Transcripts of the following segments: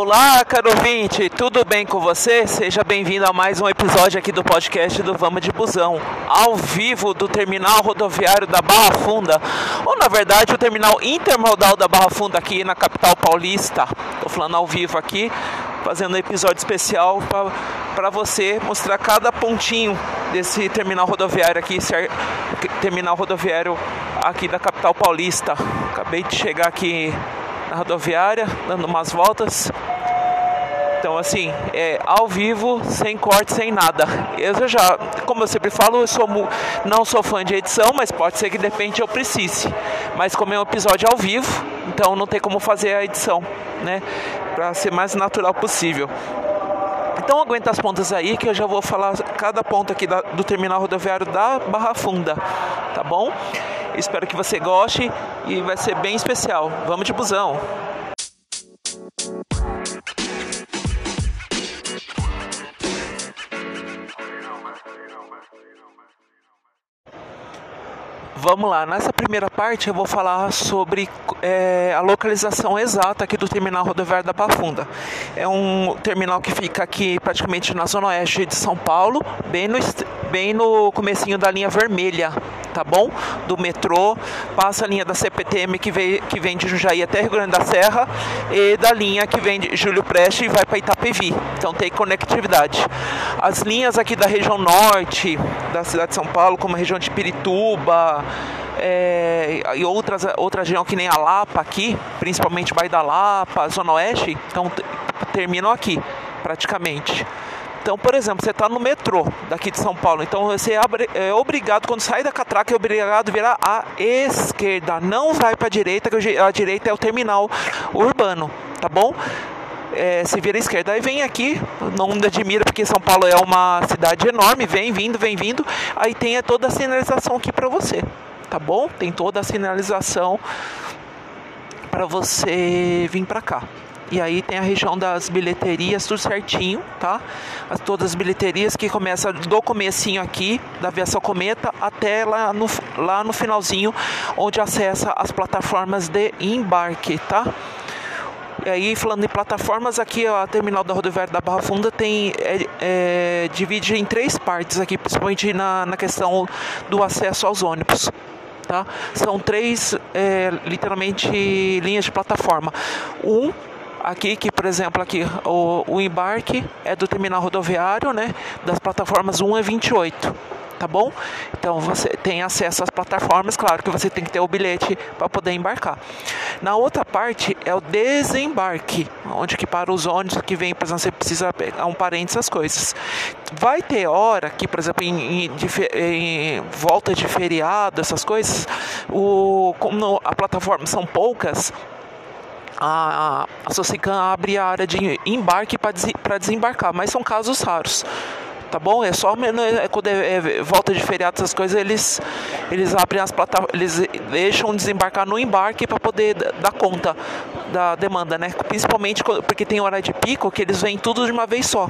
Olá, caro ouvinte, tudo bem com você? Seja bem-vindo a mais um episódio aqui do podcast do Vamos de Busão, ao vivo do terminal rodoviário da Barra Funda, ou na verdade o terminal intermodal da Barra Funda aqui na capital paulista. Estou falando ao vivo aqui, fazendo um episódio especial para você mostrar cada pontinho desse terminal rodoviário aqui, terminal rodoviário aqui da capital paulista. Acabei de chegar aqui na rodoviária, dando umas voltas. Então, assim, é ao vivo, sem corte, sem nada. Eu já, como eu sempre falo, eu sou, não sou fã de edição, mas pode ser que de repente eu precise. Mas como é um episódio ao vivo, então não tem como fazer a edição, né? Para ser mais natural possível. Então aguenta as pontas aí que eu já vou falar cada ponto aqui da, do terminal rodoviário da Barra Funda, tá bom? Espero que você goste e vai ser bem especial. Vamos de busão! Vamos lá, nessa primeira parte eu vou falar sobre é, a localização exata aqui do terminal rodoviário da Pafunda. É um terminal que fica aqui praticamente na zona oeste de São Paulo, bem no, bem no comecinho da linha vermelha, tá bom? Do metrô, passa a linha da CPTM que vem, que vem de Jundiaí até Rio Grande da Serra e da linha que vem de Júlio Preste e vai para Itapevi. Então tem conectividade. As linhas aqui da região norte da cidade de São Paulo, como a região de Pirituba, é, e outras, outras regiões que nem a Lapa aqui, principalmente Baía da Lapa, Zona Oeste, então terminam aqui, praticamente. Então, por exemplo, você está no metrô daqui de São Paulo, então você é obrigado, quando sai da catraca, é obrigado a virar à esquerda, não vai para a direita, que a direita é o terminal urbano, tá bom? É, se vira à esquerda. Aí vem aqui, não admira, porque São Paulo é uma cidade enorme, vem vindo, vem vindo, aí tem toda a sinalização aqui para você tá bom? Tem toda a sinalização para você vir para cá. E aí tem a região das bilheterias, tudo certinho, tá? As, todas as bilheterias que começa do comecinho aqui, da aviação cometa, até lá no, lá no finalzinho, onde acessa as plataformas de embarque, tá? E aí, falando em plataformas, aqui a terminal da rodoviária da Barra Funda tem é, é, divide em três partes aqui, principalmente na, na questão do acesso aos ônibus. Tá? São três, é, literalmente, linhas de plataforma. Um aqui que, por exemplo, aqui o, o embarque é do terminal rodoviário, né? Das plataformas 1 a 28 tá bom? Então você tem acesso às plataformas, claro que você tem que ter o bilhete para poder embarcar. Na outra parte é o desembarque, onde que para os ônibus que vem, por exemplo, você precisa pegar um parente, essas coisas. Vai ter hora que, por exemplo, em, em, em volta de feriado, essas coisas, o, como a plataforma são poucas, a, a Socicam abre a área de embarque para desembarcar, mas são casos raros tá bom? É só é, quando é, é, volta de feriado essas coisas eles eles abrem as plataformas, eles deixam desembarcar no embarque para poder dar conta da demanda, né? Principalmente porque tem hora de pico que eles vêm tudo de uma vez só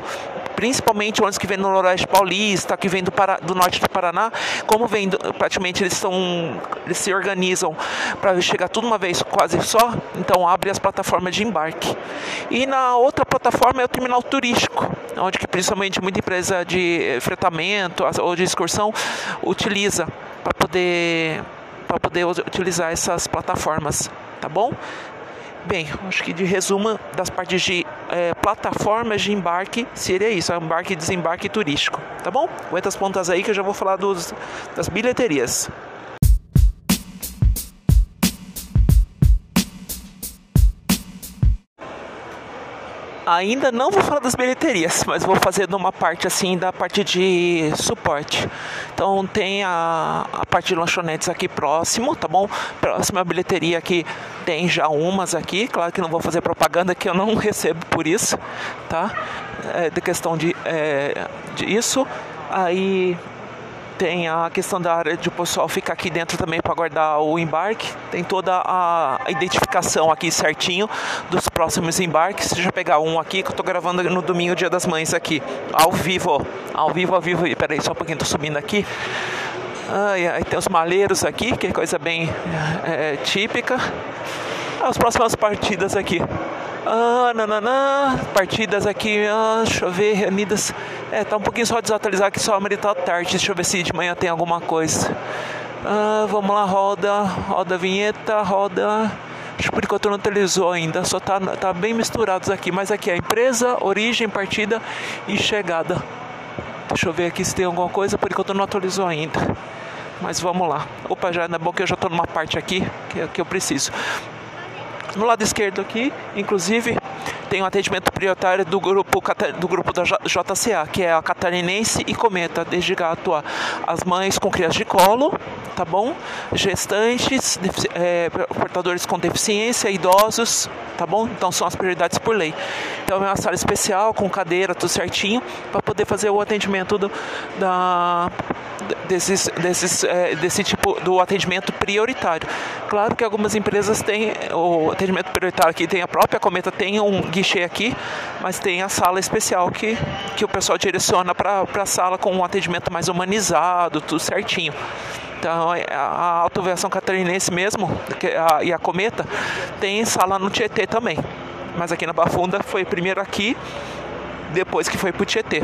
principalmente ônibus que vem no Noroeste Paulista, que vem do, Pará, do norte do Paraná, como vem do, praticamente eles estão eles se organizam para chegar tudo uma vez quase só, então abre as plataformas de embarque. E na outra plataforma é o terminal turístico, onde que principalmente muita empresa de fretamento ou de excursão utiliza para poder para poder utilizar essas plataformas, tá bom? Bem, acho que de resumo das partes de é, plataformas de embarque seria isso, embarque desembarque turístico, tá bom? Aguenta as pontas aí que eu já vou falar dos, das bilheterias. Ainda não vou falar das bilheterias, mas vou fazer numa parte assim da parte de suporte. Então tem a, a parte de lanchonetes aqui próximo, tá bom? Próxima bilheteria aqui tem já umas aqui, claro que não vou fazer propaganda que eu não recebo por isso, tá? É, de questão de, é, de isso. Aí tem a questão da área de o pessoal ficar aqui dentro também para guardar o embarque. Tem toda a identificação aqui certinho dos próximos embarques. Deixa eu pegar um aqui que eu estou gravando no domingo, dia das mães aqui, ao vivo, ao vivo, ao vivo. Peraí, só um pouquinho, estou subindo aqui. Ai, ai, tem os maleiros aqui, que é coisa bem é, típica. As próximas partidas aqui. Ah, nananã, partidas aqui, ah, deixa eu ver, reunidas. É, tá um pouquinho só desatualizado aqui, só a tá tarde. Deixa eu ver se de manhã tem alguma coisa. Ah, vamos lá, roda, roda a vinheta, roda. Acho que por enquanto não atualizou ainda, só tá, tá bem misturados aqui. Mas aqui é empresa, origem, partida e chegada. Deixa eu ver aqui se tem alguma coisa, por enquanto não atualizou ainda. Mas vamos lá. Opa, já é bom que eu já estou numa parte aqui que, que eu preciso. No lado esquerdo aqui, inclusive, tem um atendimento prioritário do grupo, do grupo da JCA, que é a Catarinense e Cometa, desde gato a as mães com crianças de colo, tá bom? Gestantes, é, portadores com deficiência, idosos, tá bom? Então são as prioridades por lei. Então é uma sala especial com cadeira, tudo certinho, para poder fazer o atendimento do, da, desses, desses, é, desse tipo do atendimento prioritário. Claro que algumas empresas têm o atendimento prioritário aqui, tem a própria Cometa, tem um guichê aqui, mas tem a sala especial que, que o pessoal direciona para a sala com um atendimento mais humanizado, tudo certinho. Então, é, a autoaviação catarinense mesmo a, e a Cometa tem sala no Tietê também. Mas aqui na Bafunda foi primeiro aqui, depois que foi para o Tietê.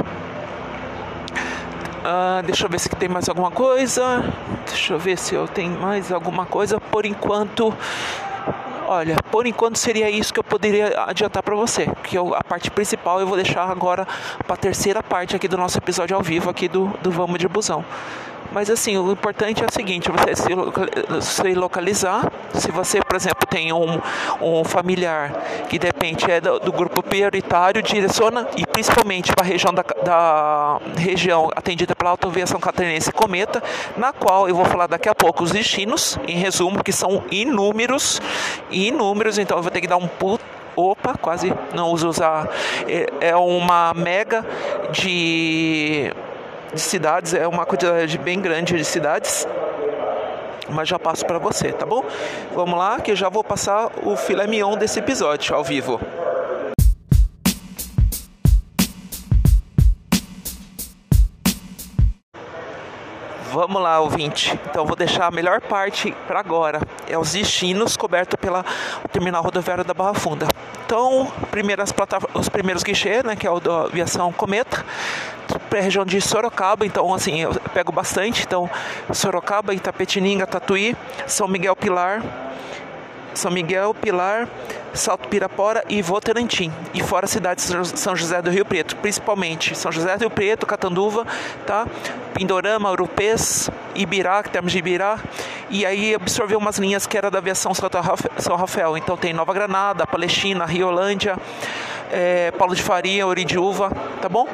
Uh, deixa eu ver se tem mais alguma coisa. Deixa eu ver se eu tenho mais alguma coisa. Por enquanto, olha, por enquanto seria isso que eu poderia adiantar para você. Que eu, a parte principal eu vou deixar agora para a terceira parte aqui do nosso episódio ao vivo aqui do, do Vamos de Busão. Mas assim, o importante é o seguinte, você se localizar. Se você, por exemplo, tem um, um familiar que de repente é do, do grupo prioritário, direciona e principalmente para a região da, da, região atendida pela Autoviação Catarinense Cometa, na qual eu vou falar daqui a pouco os destinos, em resumo, que são inúmeros, inúmeros, então eu vou ter que dar um puto opa, quase não uso usar, é, é uma mega de de cidades, é uma quantidade bem grande de cidades. Mas já passo para você, tá bom? Vamos lá, que eu já vou passar o filé mignon desse episódio ao vivo. Vamos lá, ouvinte. Então vou deixar a melhor parte para agora. É os destinos cobertos pela terminal rodoviária da Barra Funda. Então, primeiras os primeiros guichês, né, que é o da aviação Cometa, para a região de Sorocaba, então assim, eu pego bastante, então Sorocaba, Itapetininga, Tatuí, São Miguel Pilar, são Miguel, Pilar, Salto Pirapora e Votorantim. E fora cidades de São José do Rio Preto, principalmente São José do Rio Preto, Catanduva, tá? Pindorama, Urupês, Ibirá, temos de Ibirá. E aí absorveu umas linhas que era da aviação São Rafael. Então tem Nova Granada, Palestina, Riolândia, é, Paulo de Faria, Oridiúva, tá bom?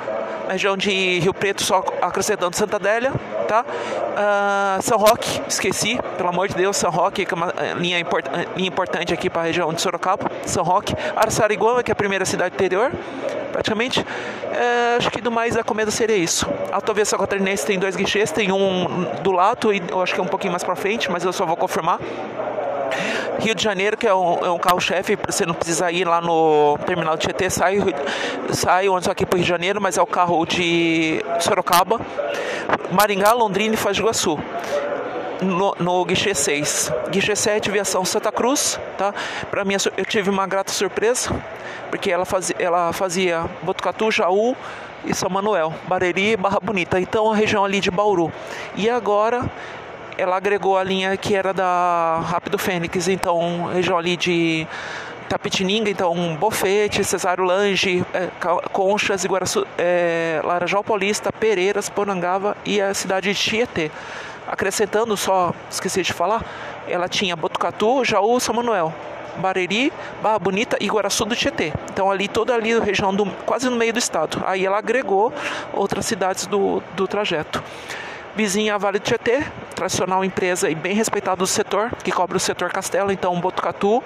Na região de Rio Preto, só acrescentando Santa Adélia, tá? Uh, São Roque, esqueci, pelo amor de Deus, São Roque, que é uma eh, linha, import, eh, linha importante aqui para a região de Sorocaba, São Roque, Araçariguama, que é a primeira cidade interior, praticamente. É, acho que do mais a comida seria isso. A Autoviação Catarinense tem dois guichês, tem um do lado e eu acho que é um pouquinho mais para frente, mas eu só vou confirmar. Rio de Janeiro, que é um, é um carro-chefe, você não precisa ir lá no terminal de Tietê, sai, sai onde aqui para o Rio de Janeiro, mas é o carro de Sorocaba, Maringá, Londrina e Foz do Iguaçu. No, no guichê 6. Guichê 7, Viação Santa Cruz, tá? Para mim, eu tive uma grata surpresa, porque ela fazia, ela fazia Botucatu, Jaú e São Manuel, Bareri e Barra Bonita. Então, a região ali de Bauru. E agora ela agregou a linha que era da Rápido Fênix, então região ali de Tapetininga, então Bofete, Cesário Lange, é, Conchas, Iguaraçu, é, Laranjal Paulista, Pereiras, Porangava e a cidade de Tietê. Acrescentando, só esqueci de falar, ela tinha Botucatu, Jaú, São Manuel. Bareri, Barra Bonita e Guaraçu do Tietê. Então ali toda ali região do, quase no meio do estado. Aí ela agregou outras cidades do, do trajeto vizinha Vale do Tietê, tradicional empresa e bem respeitada do setor, que cobre o setor Castelo, então Botucatu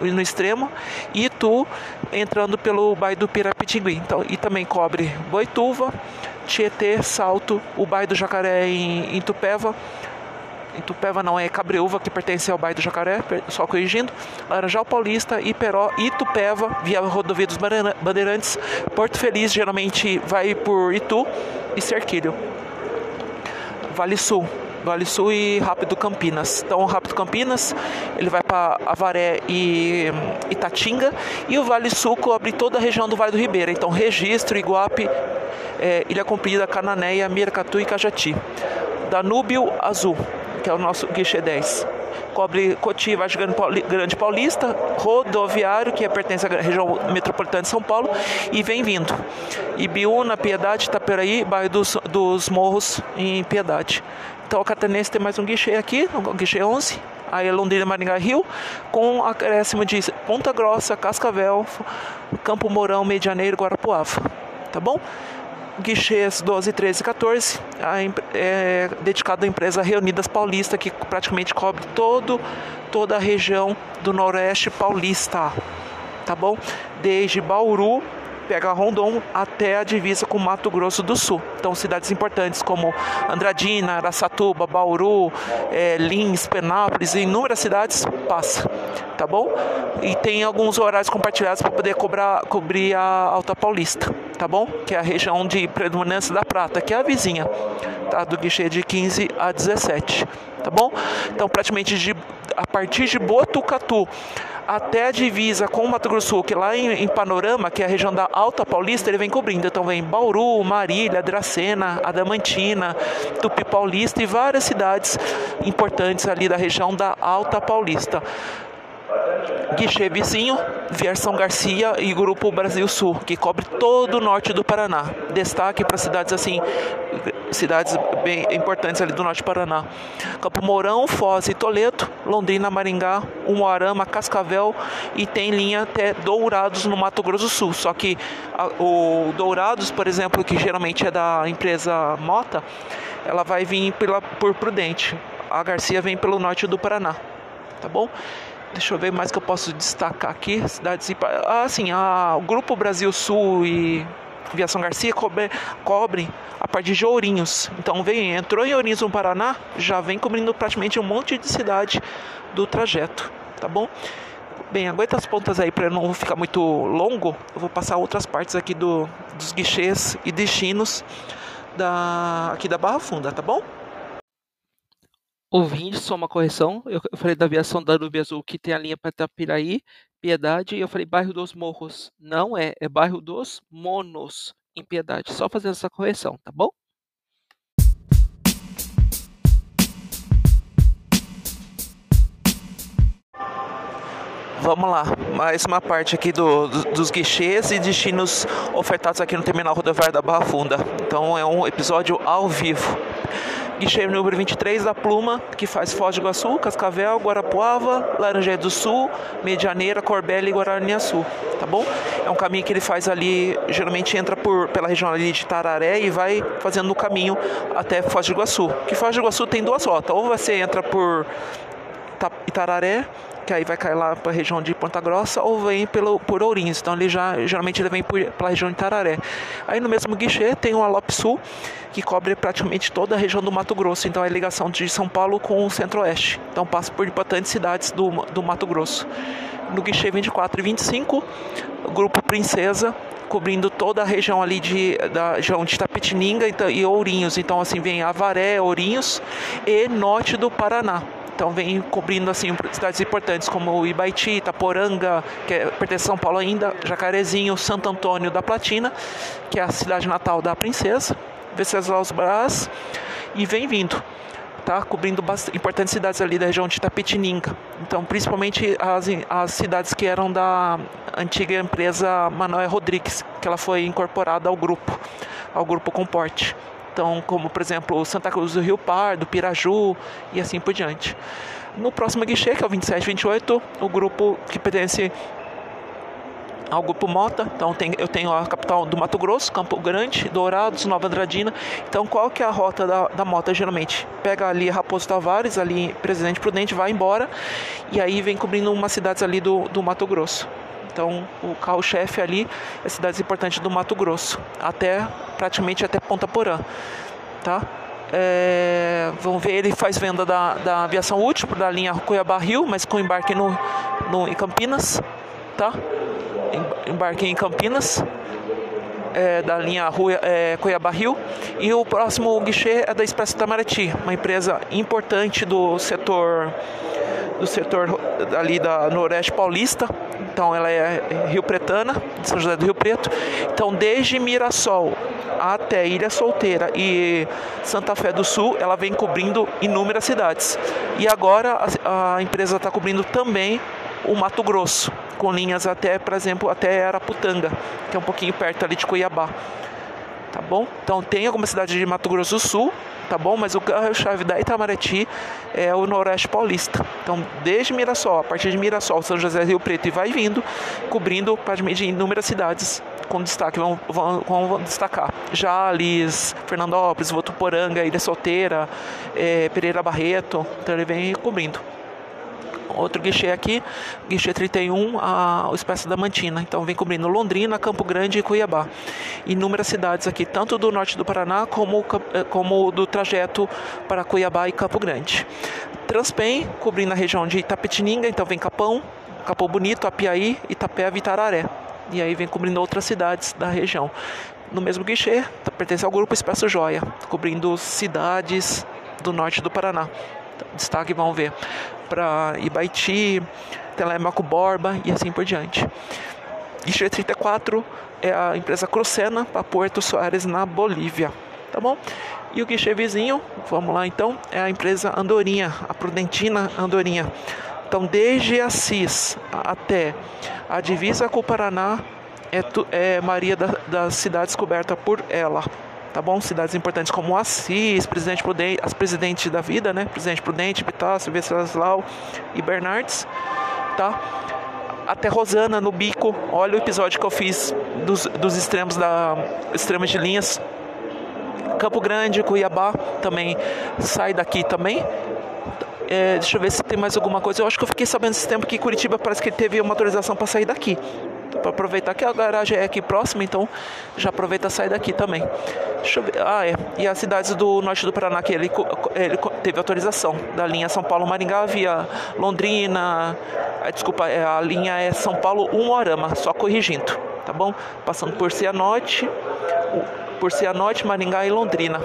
no extremo, e Itu entrando pelo bairro do Pirapitingui. Então, e também cobre Boituva, Tietê, Salto, o bairro do Jacaré em, em Tupéva, em Tupéva não é Cabreúva, que pertence ao bairro do Jacaré, só corrigindo, Laranjal Paulista, Iperó, Itupeva, via rodovia dos Bandeirantes, Porto Feliz geralmente vai por Itu e Cerquilho. Vale Sul. Vale Sul e Rápido Campinas. Então, o Rápido Campinas ele vai para Avaré e Itatinga e o Vale Sul cobre toda a região do Vale do Ribeira. Então, Registro, Iguape, é, Ilha Comprida, Cananéia, Miracatu e Cajati. Danúbio Azul, que é o nosso guichê 10 cobre Cotia, Vargem Grande Paulista, rodoviário, que pertence à região metropolitana de São Paulo, e vem vindo. Ibiúna, Piedade, Itaperaí, bairro dos, dos Morros, em Piedade. Então, o Catarinense tem mais um guichê aqui, o guichê 11, aí Londrina, Maringá, Rio, com acréscimo de Ponta Grossa, Cascavel, Campo Mourão, Medianeiro, Guarapuava. Tá bom? Guichês 12, 13 e 14, é dedicado à empresa Reunidas Paulista, que praticamente cobre todo, toda a região do Noroeste Paulista, tá bom? Desde Bauru, pega Rondon até a divisa com Mato Grosso do Sul. Então, cidades importantes como Andradina, Araçatuba, Bauru, é, Lins, Penápolis, inúmeras cidades passa, tá bom? E tem alguns horários compartilhados para poder cobrar, cobrir a Alta Paulista tá bom? Que é a região de predominância da prata, que é a vizinha, tá? Do guichê de 15 a 17, tá bom? Então, praticamente de, a partir de Botucatu até a divisa com o Mato Grosso Sul, que lá em, em, Panorama, que é a região da Alta Paulista, ele vem cobrindo. Então vem Bauru, Marília, Dracena, Adamantina, Tupi Paulista e várias cidades importantes ali da região da Alta Paulista. Guichê Vizinho, Viersão Garcia e Grupo Brasil Sul, que cobre todo o norte do Paraná. Destaque para cidades assim, cidades bem importantes ali do norte do Paraná. Campo Mourão, Foz e Toledo, Londrina, Maringá, Umuarama, Cascavel e tem linha até Dourados no Mato Grosso do Sul. Só que a, o Dourados, por exemplo, que geralmente é da empresa Mota, ela vai vir pela, por Prudente. A Garcia vem pelo norte do Paraná. Tá bom? Deixa eu ver mais que eu posso destacar aqui. Cidades. Ah, sim, a, o Grupo Brasil Sul e Viação Garcia cobre, cobrem a partir de Ourinhos. Então vem, entrou em Ourinhos no Paraná, já vem cobrindo praticamente um monte de cidade do trajeto, tá bom? Bem, aguenta as pontas aí para não ficar muito longo. Eu vou passar outras partes aqui do, dos guichês e destinos da, aqui da Barra Funda, tá bom? Ouvinte, só uma correção. Eu falei da aviação da Nube Azul que tem a linha para Itapiraí, Piedade, e eu falei bairro dos Morros. Não é, é bairro dos Monos, em Piedade. Só fazer essa correção, tá bom? Vamos lá, mais uma parte aqui do, dos guichês e destinos ofertados aqui no terminal rodoviário da Barra Funda. Então é um episódio ao vivo guichê número 23 da Pluma, que faz Foz do Iguaçu, Cascavel, Guarapuava, Laranjeira do Sul, Medianeira, Corbela e Guaraniaçu, tá bom? É um caminho que ele faz ali, geralmente entra por, pela região ali de Tararé e vai fazendo o caminho até Foz do Iguaçu. Que Foz do Iguaçu tem duas rotas, ou você entra por Itararé, que aí vai cair lá para a região de Ponta Grossa, ou vem pelo, por Ourinhos. Então ele já geralmente ele vem pela região de Tararé. Aí no mesmo guichê tem o Alop Sul, que cobre praticamente toda a região do Mato Grosso. Então é a ligação de São Paulo com o Centro-Oeste. Então passa por importantes cidades do, do Mato Grosso. No guichê 24 e 25, o grupo Princesa cobrindo toda a região ali de, da região de Tapetininga então, e Ourinhos. Então, assim, vem Avaré, Ourinhos e norte do Paraná. Então vem cobrindo assim cidades importantes como Ibaiti, Itaporanga, que é, pertence a São Paulo ainda, Jacarezinho, Santo Antônio da Platina, que é a cidade natal da princesa, Venceslau Brás, e vem vindo. Tá cobrindo importantes cidades ali da região de Itapetininga. Então, principalmente as, as cidades que eram da antiga empresa Manoel Rodrigues, que ela foi incorporada ao grupo, ao grupo Comporte. Então, como por exemplo Santa Cruz do Rio Pardo, Piraju e assim por diante. No próximo guichê, que é o 2728, o grupo que pertence ao Grupo Mota, então tem, eu tenho a capital do Mato Grosso, Campo Grande, Dourados, Nova Andradina. Então qual que é a rota da, da Mota geralmente? Pega ali Raposo Tavares, ali Presidente Prudente, vai embora e aí vem cobrindo umas cidades ali do, do Mato Grosso. Então, o carro-chefe ali é cidades importantes do Mato Grosso, até praticamente até Ponta Porã, tá? É, vamos ver, ele faz venda da, da aviação útil da linha Cuiabá-Rio, mas com embarque no, no, em Campinas, tá? Embarque em Campinas. é da linha Rua, é, Cuiabá Rio e o próximo guichê é da Expresso Itamaraty, uma empresa importante do setor do setor ali da Noroeste Paulista. Então ela é Rio Pretana, de São José do Rio Preto. Então desde Mirassol até Ilha Solteira e Santa Fé do Sul, ela vem cobrindo inúmeras cidades. E agora a, a empresa está cobrindo também o Mato Grosso, com linhas até, por exemplo, até Araputanga, que é um pouquinho perto ali de Cuiabá. Tá bom? Então tem alguma cidade de Mato Grosso do Sul, tá bom? Mas o carro-chave da Itamaraty é o Noroeste Paulista. Então, desde Mirassol, a partir de Mirassol, São José Rio Preto e vai vindo, cobrindo praticamente inúmeras cidades com destaque, vão, vão, vão destacar. Jales, Fernandópolis, Votuporanga, Ilha Solteira, é, Pereira Barreto, então ele vem cobrindo outro guichê aqui, guichê 31, a, o Espécie da Mantina. Então vem cobrindo Londrina, Campo Grande e Cuiabá. Inúmeras cidades aqui, tanto do norte do Paraná como, eh, como do trajeto para Cuiabá e Campo Grande. Transpem, cobrindo a região de Itapetininga, então vem Capão, Capão Bonito, Apiaí, Itapé, Vitararé. E aí vem cobrindo outras cidades da região. No mesmo guichê, pertence ao grupo Expresso Joia, cobrindo cidades do norte do Paraná destaque, vão ver para Ibaiti, Telemaco Borba e assim por diante. Guichê 34 é a empresa Crucena para Porto Soares na Bolívia, tá bom? E o guichê vizinho, vamos lá então, é a empresa Andorinha, a Prudentina Andorinha. Então, desde Assis até a divisa com o Paraná, é, é Maria da, das cidades coberta por ela tá bom? Cidades importantes como Assis, Presidente Prudente, as presidentes da vida, né? Presidente Prudente, Pitácio, Venceslau e Bernardes, tá? Até Rosana no bico. Olha o episódio que eu fiz dos, dos extremos da extremos de linhas. Campo Grande, Cuiabá também sai daqui também. É, deixa eu ver se tem mais alguma coisa. Eu acho que eu fiquei sabendo esse tempo que Curitiba parece que teve uma autorização para sair daqui para aproveitar que a garagem é aqui próxima, então já aproveita a sair daqui também. Deixa eu ver. Ah, é. E as cidades do norte do Paraná que ele, ele teve autorização da linha São Paulo-Maringá via Londrina. É, desculpa, é, a linha é São Paulo-Umuarama, só corrigindo, tá bom? Passando por Cianorte, por Cianorte, Maringá e Londrina.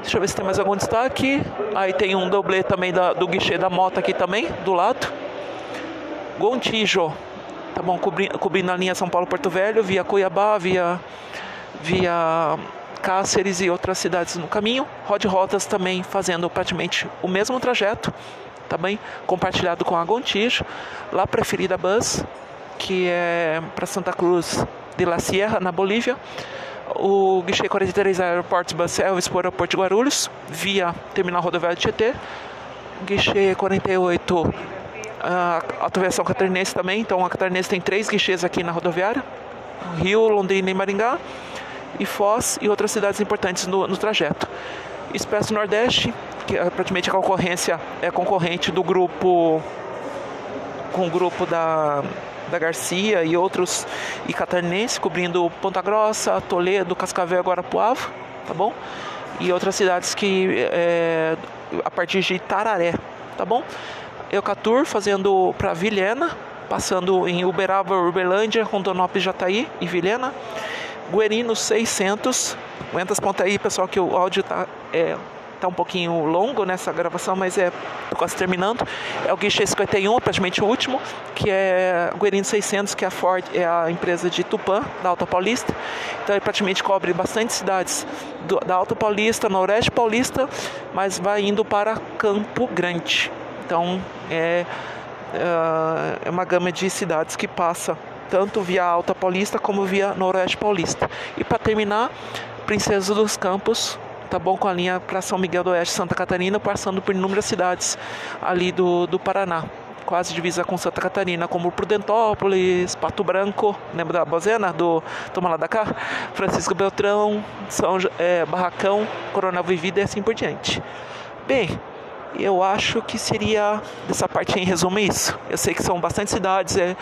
Deixa eu ver se tem mais algum destaque. Aí tem um doblê também da, do guichê da moto aqui também, do lado. Gontijo, tá bom? Cobrindo, cobrindo a linha São Paulo-Porto Velho, via Cuiabá, via, via Cáceres e outras cidades no caminho. Rod Rotas também fazendo praticamente o mesmo trajeto, também compartilhado com a Gontijo. Lá preferida Bus, que é para Santa Cruz de la Sierra, na Bolívia. O guichê 43 Aeroportos Bus Elvis para o aeroporto de Guarulhos, via terminal rodoviário Tietê. Guichê 48 a autoviação catarinense também, então a catarinense tem três guichês aqui na rodoviária, Rio, Londrina e Maringá, e Foz e outras cidades importantes no, no trajeto. Expresso Nordeste, que é praticamente a concorrência é concorrente do grupo com o grupo da, da Garcia e outros e catarinense, cobrindo Ponta Grossa, Toledo, Cascavel Guarapuava, tá bom? E outras cidades que é, a partir de Tararé, tá bom? Eucatur fazendo para Vilhena, passando em Uberaba, Uberlândia, Rondonópolis, Jataí e Vilhena. Guerino 600. Aguenta as pontas aí, pessoal, que o áudio tá, é, tá um pouquinho longo nessa gravação, mas é quase terminando. É o Guichê 51, praticamente o último, que é Guerino 600, que é a Ford, é a empresa de Tupã, da Alta Paulista. Então ele praticamente cobre bastante cidades do, da Alta Paulista, Noroeste Paulista, mas vai indo para Campo Grande. Então é, é, é uma gama de cidades que passa tanto via Alta Paulista como via Noroeste Paulista. E para terminar, Princesa dos Campos, tá bom com a linha para São Miguel do Oeste, Santa Catarina, passando por inúmeras cidades ali do, do Paraná. Quase divisa com Santa Catarina, como Prudentópolis, Pato Branco, lembra da Bozena, do Toma lá da cá? Francisco Beltrão, São é, Barracão, Coronel Vivida e assim por diante. Bem, eu acho que seria dessa parte em resumo isso. Eu sei que são bastante cidades, é,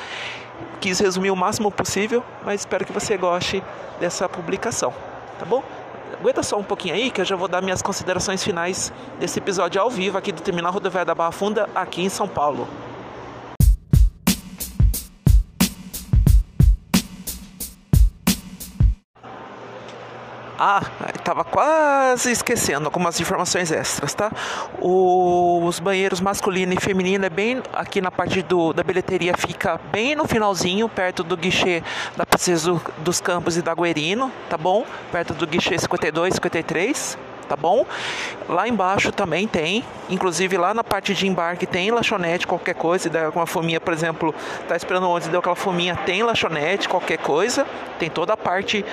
quis resumir o máximo possível, mas espero que você goste dessa publicação, tá bom? Aguenta só um pouquinho aí que eu já vou dar minhas considerações finais desse episódio ao vivo aqui do Terminal Rodoviário da Barra Funda, aqui em São Paulo. Ah, estava quase esquecendo algumas informações extras, tá? os banheiros masculino e feminino é bem aqui na parte do, da bilheteria, fica bem no finalzinho, perto do guichê da Princesa dos Campos e da Guerino, tá bom? Perto do guichê 52, 53 tá bom? Lá embaixo também tem, inclusive lá na parte de embarque tem lanchonete, qualquer coisa, dá alguma fominha, por exemplo, tá esperando onde deu aquela fominha, tem lanchonete, qualquer coisa, tem toda a parte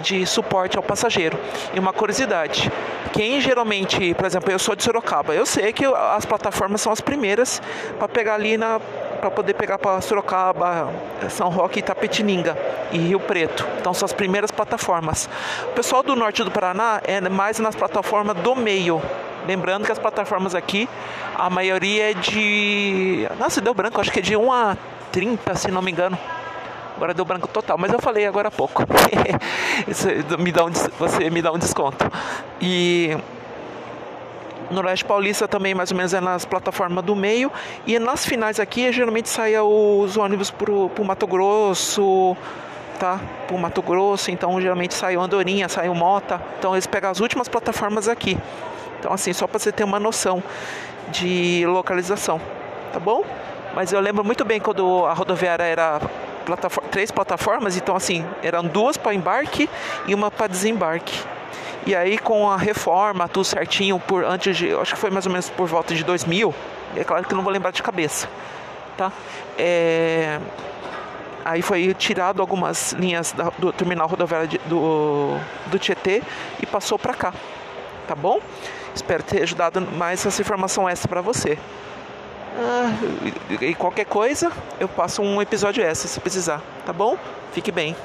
de suporte ao passageiro. E uma curiosidade, quem geralmente, por exemplo, eu sou de Sorocaba, eu sei que as plataformas são as primeiras para pegar ali na para poder pegar para Sorocaba, São Roque, Itapetininga e Rio Preto. Então são as primeiras plataformas. O pessoal do norte do Paraná é mais nas plataformas do meio. Lembrando que as plataformas aqui, a maioria é de. Nossa, deu branco, acho que é de 1 a 30, se não me engano. Agora deu branco total, mas eu falei agora há pouco. Isso me dá um, você me dá um desconto. E Noroeste Paulista também mais ou menos é nas plataformas do meio e nas finais aqui geralmente saia os ônibus pro, pro Mato Grosso, tá? Pro Mato Grosso, então geralmente sai o Andorinha, sai o Mota, então eles pegam as últimas plataformas aqui. Então assim, só para você ter uma noção de localização, tá bom? Mas eu lembro muito bem quando a rodoviária era plataforma, três plataformas, então assim, eram duas para embarque e uma para desembarque. E aí com a reforma, tudo certinho, por antes de, acho que foi mais ou menos por volta de 2000, é claro que não vou lembrar de cabeça, tá? É, aí foi tirado algumas linhas da, do terminal rodoviário de, do, do Tietê e passou para cá, tá bom? Espero ter ajudado mais essa informação extra para você. Ah, e qualquer coisa, eu passo um episódio extra se precisar, tá bom? Fique bem.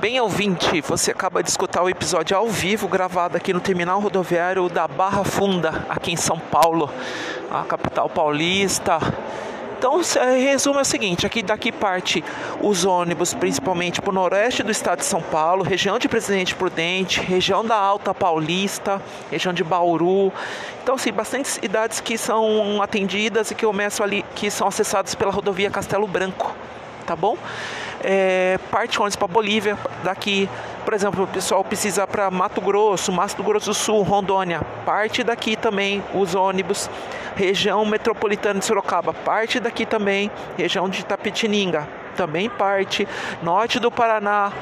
Bem ouvinte, você acaba de escutar o episódio ao vivo gravado aqui no terminal rodoviário da Barra Funda, aqui em São Paulo, a capital paulista. Então, resumo é o seguinte: aqui daqui parte os ônibus, principalmente para o noroeste do estado de São Paulo, região de Presidente Prudente, região da Alta Paulista, região de Bauru. Então, assim, bastante cidades que são atendidas e que começam ali, que são acessadas pela rodovia Castelo Branco, tá bom? É, parte ônibus para Bolívia, daqui, por exemplo, o pessoal precisa para Mato Grosso, Mato Grosso do Sul, Rondônia, parte daqui também os ônibus, região metropolitana de Sorocaba, parte daqui também, região de Tapetininga, também parte, norte do Paraná,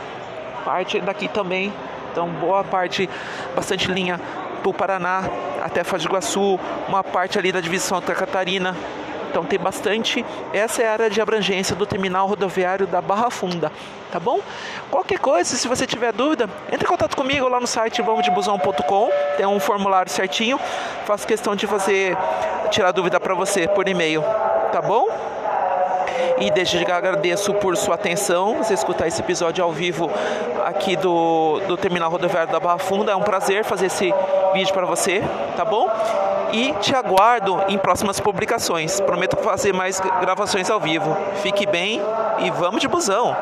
parte daqui também, então boa parte, bastante linha para o Paraná até Foz do Iguaçu, uma parte ali da divisão Santa Catarina, então tem bastante. Essa é a área de abrangência do terminal rodoviário da Barra Funda, tá bom? Qualquer coisa, se você tiver dúvida, entre em contato comigo lá no site vamosdebusão.com, tem um formulário certinho. Faço questão de fazer tirar dúvida para você por e-mail, tá bom? E desde já agradeço por sua atenção, você escutar esse episódio ao vivo aqui do, do Terminal Rodoviário da Barra Funda. É um prazer fazer esse vídeo para você, tá bom? E te aguardo em próximas publicações. Prometo fazer mais gravações ao vivo. Fique bem e vamos de busão!